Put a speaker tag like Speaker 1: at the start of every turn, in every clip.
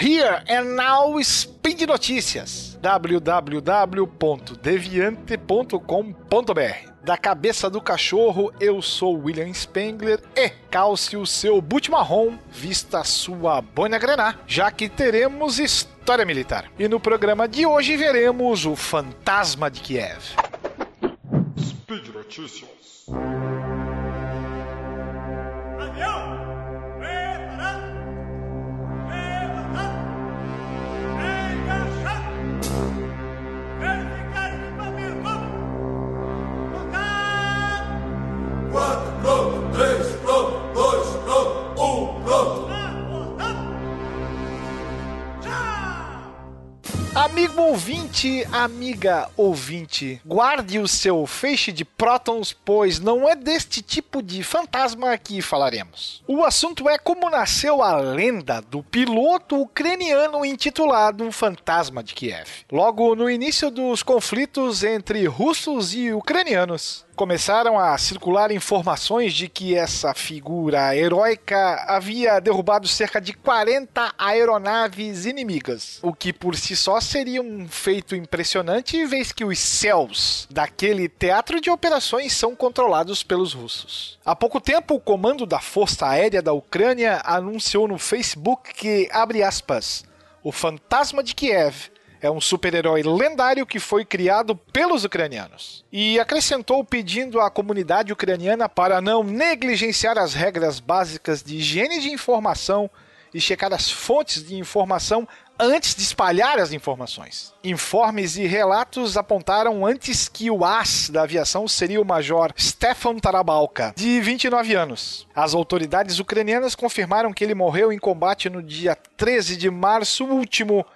Speaker 1: Here and Now Speed Notícias. www.deviante.com.br Da cabeça do cachorro, eu sou William Spengler e calce o seu boot marrom, vista sua boina grená, já que teremos história militar. E no programa de hoje veremos o Fantasma de Kiev.
Speaker 2: Speed Notícias.
Speaker 1: Ouvinte, amiga ouvinte, guarde o seu feixe de prótons, pois não é deste tipo de fantasma que falaremos. O assunto é como nasceu a lenda do piloto ucraniano intitulado Fantasma de Kiev. Logo no início dos conflitos entre russos e ucranianos, começaram a circular informações de que essa figura heróica havia derrubado cerca de 40 aeronaves inimigas, o que por si só seria um feito impressionante, vez que os céus daquele teatro de operações são controlados pelos russos. Há pouco tempo, o comando da Força Aérea da Ucrânia anunciou no Facebook que, abre aspas, o fantasma de Kiev é um super-herói lendário que foi criado pelos ucranianos. E acrescentou pedindo à comunidade ucraniana para não negligenciar as regras básicas de higiene de informação e checar as fontes de informação antes de espalhar as informações. Informes e relatos apontaram antes que o as da aviação seria o major Stefan Tarabalka, de 29 anos. As autoridades ucranianas confirmaram que ele morreu em combate no dia 13 de março último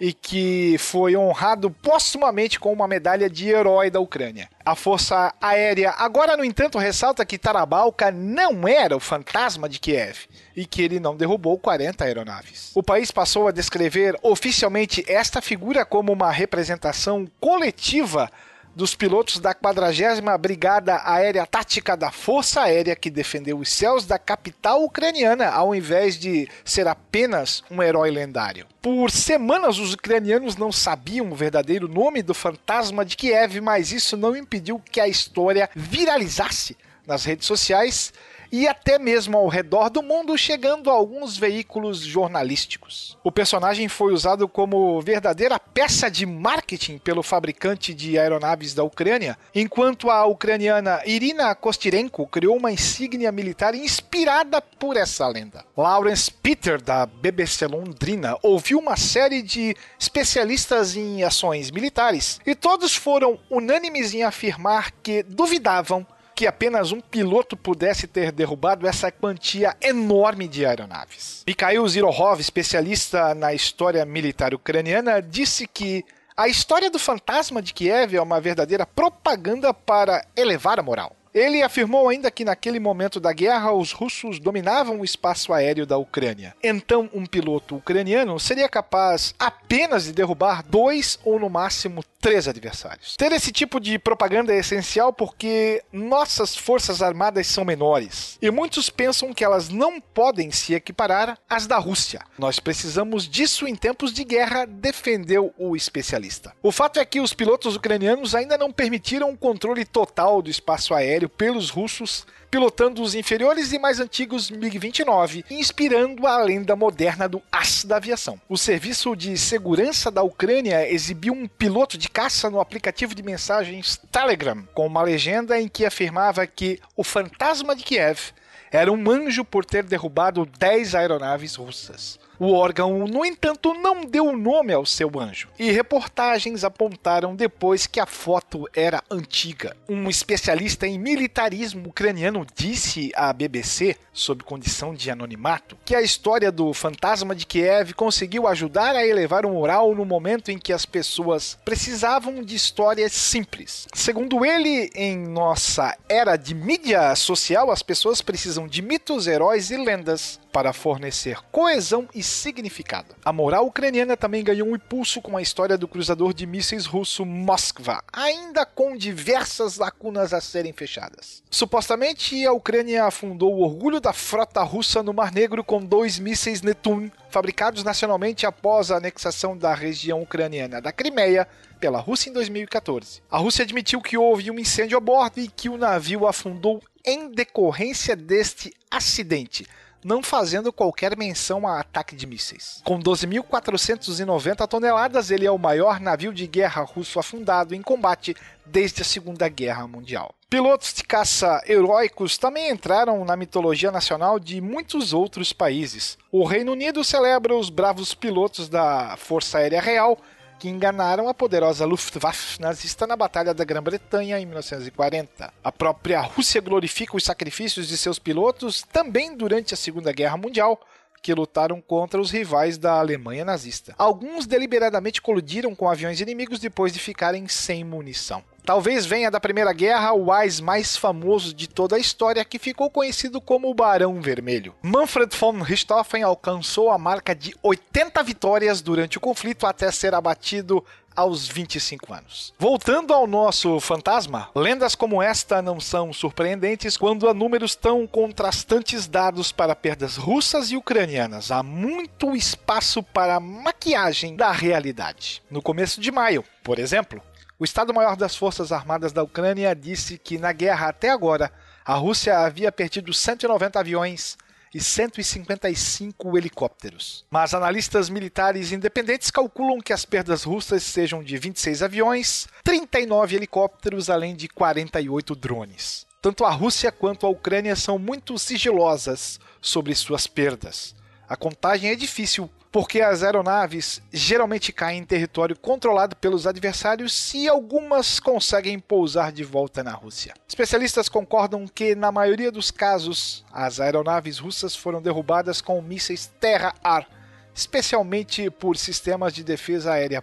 Speaker 1: e que foi honrado postumamente com uma medalha de herói da Ucrânia. A Força Aérea agora, no entanto, ressalta que Tarabalka não era o fantasma de Kiev e que ele não derrubou 40 aeronaves. O país passou a descrever oficialmente esta figura como uma representação coletiva dos pilotos da 40 Brigada Aérea Tática da Força Aérea que defendeu os céus da capital ucraniana ao invés de ser apenas um herói lendário. Por semanas os ucranianos não sabiam o verdadeiro nome do fantasma de Kiev, mas isso não impediu que a história viralizasse nas redes sociais e até mesmo ao redor do mundo, chegando a alguns veículos jornalísticos. O personagem foi usado como verdadeira peça de marketing pelo fabricante de aeronaves da Ucrânia, enquanto a ucraniana Irina Kostirenko criou uma insígnia militar inspirada por essa lenda. Lawrence Peter, da BBC Londrina, ouviu uma série de especialistas em ações militares e todos foram unânimes em afirmar que duvidavam que apenas um piloto pudesse ter derrubado essa quantia enorme de aeronaves. Mikhail Zirohov, especialista na história militar ucraniana, disse que a história do fantasma de Kiev é uma verdadeira propaganda para elevar a moral. Ele afirmou ainda que naquele momento da guerra os russos dominavam o espaço aéreo da Ucrânia. Então, um piloto ucraniano seria capaz apenas de derrubar dois ou no máximo três adversários. Ter esse tipo de propaganda é essencial porque nossas forças armadas são menores e muitos pensam que elas não podem se equiparar às da Rússia. Nós precisamos disso em tempos de guerra, defendeu o especialista. O fato é que os pilotos ucranianos ainda não permitiram o controle total do espaço aéreo pelos russos, pilotando os inferiores e mais antigos MiG-29, inspirando a lenda moderna do As da aviação. O serviço de segurança da Ucrânia exibiu um piloto de caça no aplicativo de mensagens Telegram, com uma legenda em que afirmava que o fantasma de Kiev era um anjo por ter derrubado 10 aeronaves russas. O órgão, no entanto, não deu nome ao seu anjo, e reportagens apontaram depois que a foto era antiga. Um especialista em militarismo ucraniano disse à BBC, sob condição de anonimato, que a história do fantasma de Kiev conseguiu ajudar a elevar o moral no momento em que as pessoas precisavam de histórias simples. Segundo ele, em nossa era de mídia social, as pessoas precisam de mitos, heróis e lendas para fornecer coesão e significado. A moral ucraniana também ganhou um impulso com a história do cruzador de mísseis russo Moskva, ainda com diversas lacunas a serem fechadas. Supostamente, a Ucrânia afundou o orgulho da frota russa no Mar Negro com dois mísseis Netun, fabricados nacionalmente após a anexação da região ucraniana da Crimeia pela Rússia em 2014. A Rússia admitiu que houve um incêndio a bordo e que o navio afundou em decorrência deste acidente, não fazendo qualquer menção a ataque de mísseis. Com 12.490 toneladas, ele é o maior navio de guerra russo afundado em combate desde a Segunda Guerra Mundial. Pilotos de caça heróicos também entraram na mitologia nacional de muitos outros países. O Reino Unido celebra os bravos pilotos da Força Aérea Real que enganaram a poderosa Luftwaffe nazista na Batalha da Grã-Bretanha em 1940. A própria Rússia glorifica os sacrifícios de seus pilotos também durante a Segunda Guerra Mundial, que lutaram contra os rivais da Alemanha nazista. Alguns deliberadamente colidiram com aviões inimigos depois de ficarem sem munição. Talvez venha da Primeira Guerra o AIS mais famoso de toda a história, que ficou conhecido como o Barão Vermelho. Manfred von Richthofen alcançou a marca de 80 vitórias durante o conflito até ser abatido aos 25 anos. Voltando ao nosso fantasma, lendas como esta não são surpreendentes quando há números tão contrastantes dados para perdas russas e ucranianas. Há muito espaço para maquiagem da realidade. No começo de maio, por exemplo, o Estado-Maior das Forças Armadas da Ucrânia disse que na guerra até agora a Rússia havia perdido 190 aviões, e 155 helicópteros. Mas analistas militares independentes calculam que as perdas russas sejam de 26 aviões, 39 helicópteros, além de 48 drones. Tanto a Rússia quanto a Ucrânia são muito sigilosas sobre suas perdas. A contagem é difícil porque as aeronaves geralmente caem em território controlado pelos adversários e algumas conseguem pousar de volta na Rússia. Especialistas concordam que, na maioria dos casos, as aeronaves russas foram derrubadas com mísseis terra-ar, especialmente por sistemas de defesa aérea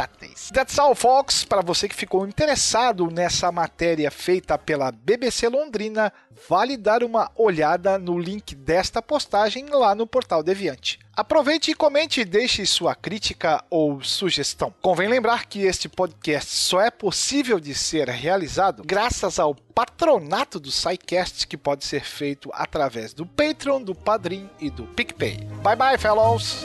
Speaker 1: portáteis. That's all, folks! Para você que ficou interessado nessa matéria feita pela BBC Londrina, vale dar uma olhada no link desta postagem lá no portal Deviante. Aproveite e comente e deixe sua crítica ou sugestão. Convém lembrar que este podcast só é possível de ser realizado graças ao patronato do SciCast, que pode ser feito através do Patreon, do Padrim e do PicPay. Bye bye, fellows!